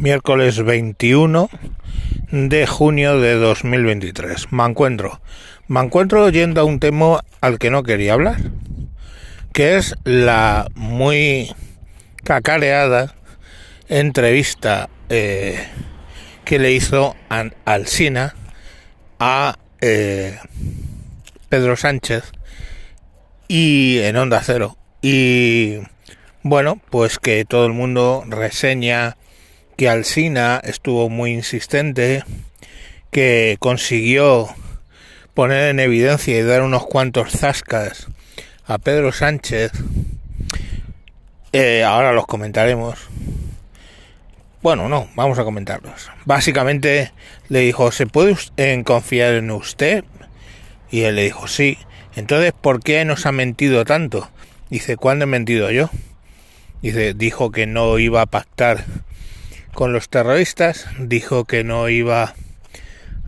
miércoles 21 de junio de 2023. Me encuentro, me encuentro yendo a un tema al que no quería hablar, que es la muy cacareada entrevista eh, que le hizo Alsina a eh, Pedro Sánchez y en Onda Cero. Y bueno, pues que todo el mundo reseña que Alsina estuvo muy insistente, que consiguió poner en evidencia y dar unos cuantos zascas a Pedro Sánchez. Eh, ahora los comentaremos. Bueno, no, vamos a comentarlos. Básicamente le dijo, ¿se puede confiar en usted? Y él le dijo, sí. Entonces, ¿por qué nos ha mentido tanto? Dice, ¿cuándo he mentido yo? Dice, dijo que no iba a pactar con los terroristas, dijo que no iba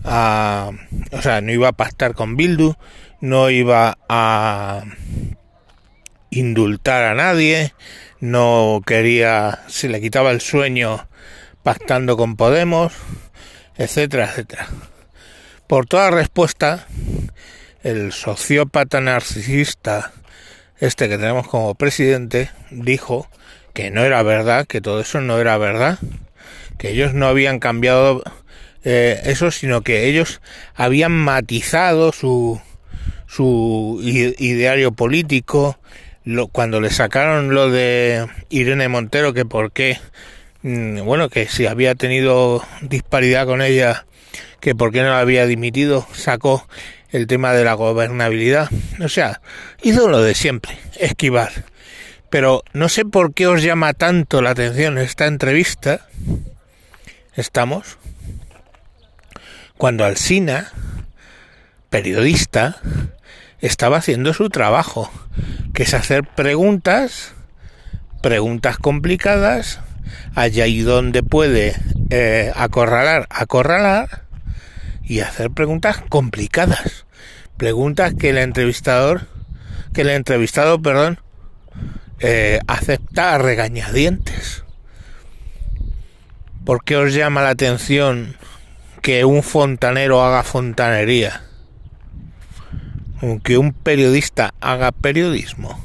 a, o sea, no iba a pactar con Bildu, no iba a indultar a nadie, no quería, se le quitaba el sueño pactando con Podemos, etcétera, etcétera. Por toda respuesta, el sociópata narcisista, este que tenemos como presidente, dijo que no era verdad, que todo eso no era verdad, que ellos no habían cambiado eh, eso, sino que ellos habían matizado su, su ideario político. Lo, cuando le sacaron lo de Irene Montero, que por qué, mm, bueno, que si había tenido disparidad con ella, que por qué no la había dimitido, sacó el tema de la gobernabilidad. O sea, hizo lo de siempre, esquivar. Pero no sé por qué os llama tanto la atención esta entrevista, estamos cuando Alsina, periodista, estaba haciendo su trabajo, que es hacer preguntas, preguntas complicadas, allá y donde puede eh, acorralar, acorralar y hacer preguntas complicadas, preguntas que el entrevistador, que el entrevistado, perdón, eh, acepta a regañadientes. ¿Por qué os llama la atención que un fontanero haga fontanería? que un periodista haga periodismo.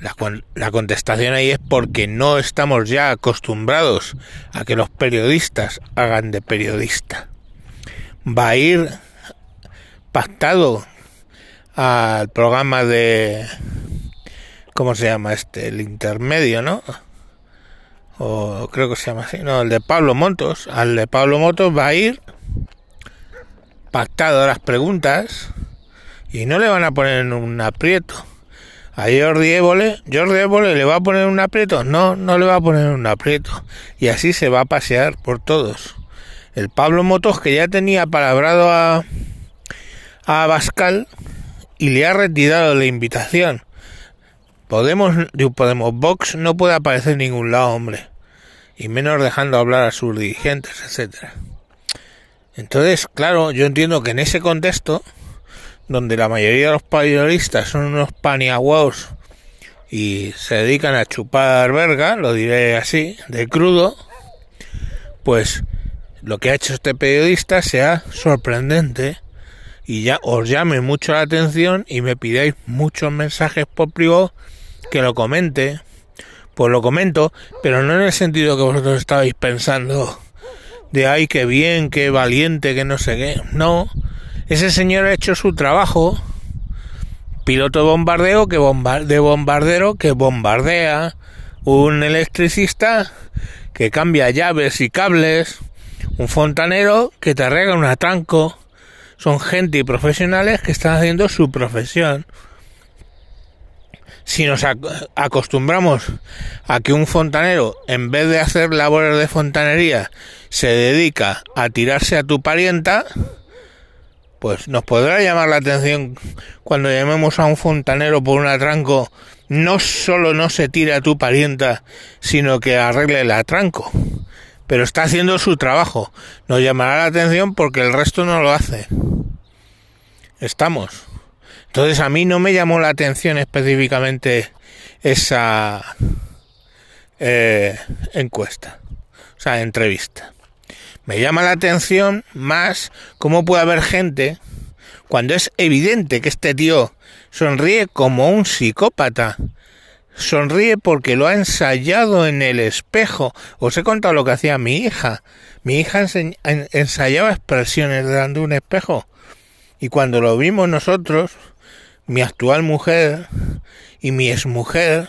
La, la, contestación ahí es porque no estamos ya acostumbrados a que los periodistas hagan de periodista. Va a ir pactado al programa de... ¿Cómo se llama este? El intermedio, ¿no? O creo que se llama así, no, el de Pablo Motos, al de Pablo Motos va a ir pactado las preguntas y no le van a poner un aprieto. A Jordi Évole, Jordi Évole le va a poner un aprieto, no, no le va a poner un aprieto y así se va a pasear por todos. El Pablo Motos que ya tenía palabrado a a Bascal y le ha retirado la invitación. Podemos, Podemos, Vox no puede aparecer en ningún lado, hombre. Y menos dejando hablar a sus dirigentes, etcétera. Entonces, claro, yo entiendo que en ese contexto, donde la mayoría de los periodistas son unos paniaguaos y se dedican a chupar verga, lo diré así, de crudo, pues lo que ha hecho este periodista sea sorprendente y ya os llame mucho la atención y me pidáis muchos mensajes por privado que lo comente, pues lo comento, pero no en el sentido que vosotros estabais pensando de ay, qué bien, qué valiente, que no sé qué. No, ese señor ha hecho su trabajo. Piloto de bombardeo que de bombardero que bombardea, un electricista que cambia llaves y cables, un fontanero que te arregla un atranco, son gente y profesionales que están haciendo su profesión. Si nos acostumbramos a que un fontanero, en vez de hacer labores de fontanería, se dedica a tirarse a tu parienta, pues nos podrá llamar la atención cuando llamemos a un fontanero por un atranco, no solo no se tire a tu parienta, sino que arregle el atranco pero está haciendo su trabajo. Nos llamará la atención porque el resto no lo hace. Estamos. Entonces a mí no me llamó la atención específicamente esa eh, encuesta. O sea, entrevista. Me llama la atención más cómo puede haber gente cuando es evidente que este tío sonríe como un psicópata. Sonríe porque lo ha ensayado en el espejo. Os he contado lo que hacía mi hija. Mi hija ensayaba expresiones delante de un espejo. Y cuando lo vimos nosotros, mi actual mujer y mi exmujer,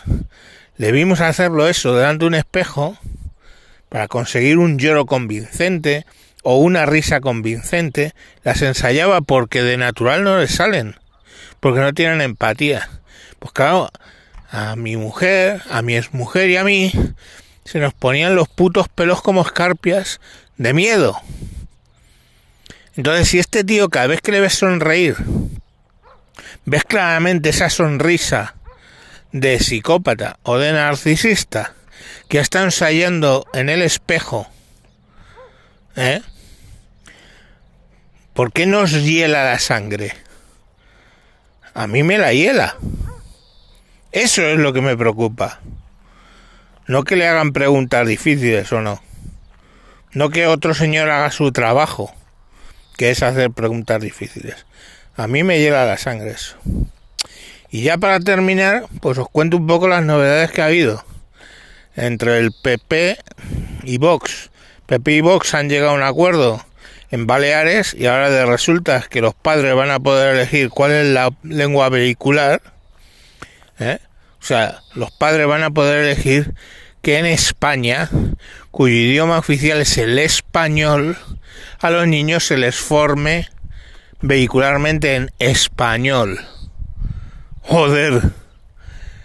le vimos hacerlo eso delante de un espejo para conseguir un lloro convincente o una risa convincente, las ensayaba porque de natural no les salen, porque no tienen empatía. Pues claro, a mi mujer, a mi exmujer y a mí se nos ponían los putos pelos como escarpias de miedo. Entonces, si este tío cada vez que le ves sonreír, ves claramente esa sonrisa de psicópata o de narcisista que está ensayando en el espejo, ¿eh? ¿Por qué nos hiela la sangre? A mí me la hiela. Eso es lo que me preocupa. No que le hagan preguntas difíciles o no. No que otro señor haga su trabajo, que es hacer preguntas difíciles. A mí me llega la sangre eso. Y ya para terminar, pues os cuento un poco las novedades que ha habido entre el PP y Vox. PP y Vox han llegado a un acuerdo en Baleares y ahora de resulta que los padres van a poder elegir cuál es la lengua vehicular. ¿eh? O sea, los padres van a poder elegir que en España, cuyo idioma oficial es el español, a los niños se les forme vehicularmente en español. Joder.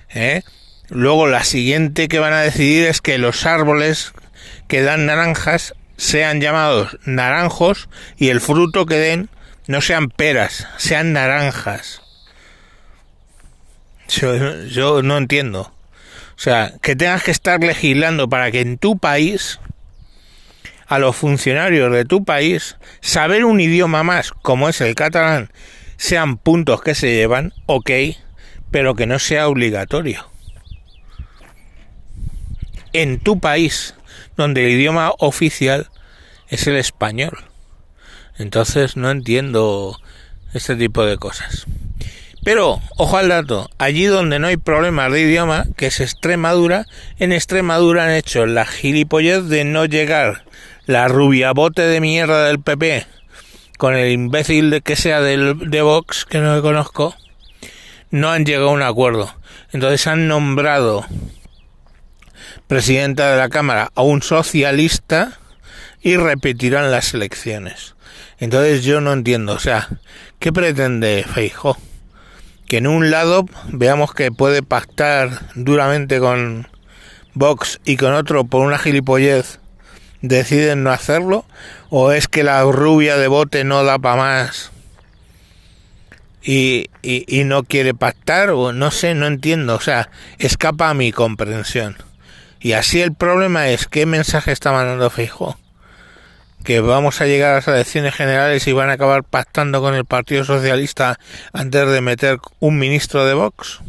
¿Eh? Luego la siguiente que van a decidir es que los árboles que dan naranjas sean llamados naranjos y el fruto que den no sean peras, sean naranjas. Yo, no entiendo. O sea, que tengas que estar legislando para que en tu país, a los funcionarios de tu país, saber un idioma más, como es el catalán, sean puntos que se llevan, ok, pero que no sea obligatorio en tu país, donde el idioma oficial es el español. Entonces no entiendo este tipo de cosas. Pero, ojo al dato, allí donde no hay problemas de idioma, que es Extremadura, en Extremadura han hecho la gilipollez de no llegar la rubia bote de mierda del PP con el imbécil de que sea del, de Vox, que no le conozco, no han llegado a un acuerdo. Entonces han nombrado presidenta de la Cámara a un socialista y repetirán las elecciones. Entonces yo no entiendo, o sea, ¿qué pretende Feijo? Que en un lado veamos que puede pactar duramente con Vox y con otro por una gilipollez deciden no hacerlo o es que la rubia de bote no da para más y, y, no quiere pactar o no sé, no entiendo, o sea, escapa a mi comprensión. Y así el problema es qué mensaje está mandando Fijo. Que vamos a llegar a las elecciones generales y van a acabar pactando con el Partido Socialista antes de meter un ministro de Vox.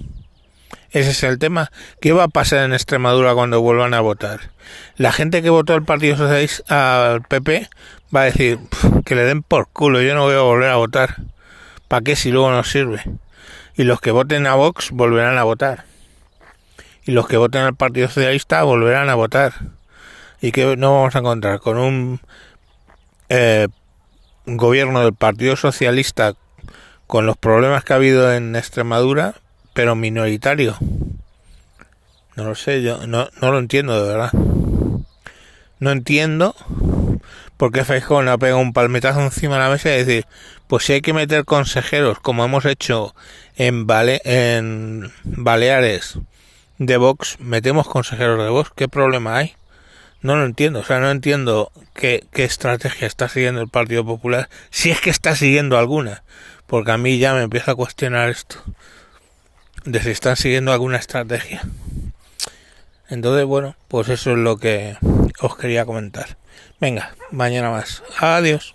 Ese es el tema. ¿Qué va a pasar en Extremadura cuando vuelvan a votar? La gente que votó al Partido Socialista, al PP, va a decir que le den por culo, yo no voy a volver a votar. ¿Para qué si luego no sirve? Y los que voten a Vox volverán a votar y los que voten al Partido Socialista volverán a votar. ¿Y que no vamos a encontrar? Con un eh, gobierno del Partido Socialista con los problemas que ha habido en Extremadura, pero minoritario. No lo sé, yo no, no lo entiendo de verdad. No entiendo por qué Feijóo no ha pegado un palmetazo encima de la mesa y decir, pues si hay que meter consejeros, como hemos hecho en, en Baleares, de Vox, metemos consejeros de Vox, ¿qué problema hay? No lo entiendo, o sea, no entiendo qué, qué estrategia está siguiendo el Partido Popular, si es que está siguiendo alguna, porque a mí ya me empieza a cuestionar esto, de si están siguiendo alguna estrategia. Entonces, bueno, pues eso es lo que os quería comentar. Venga, mañana más. Adiós.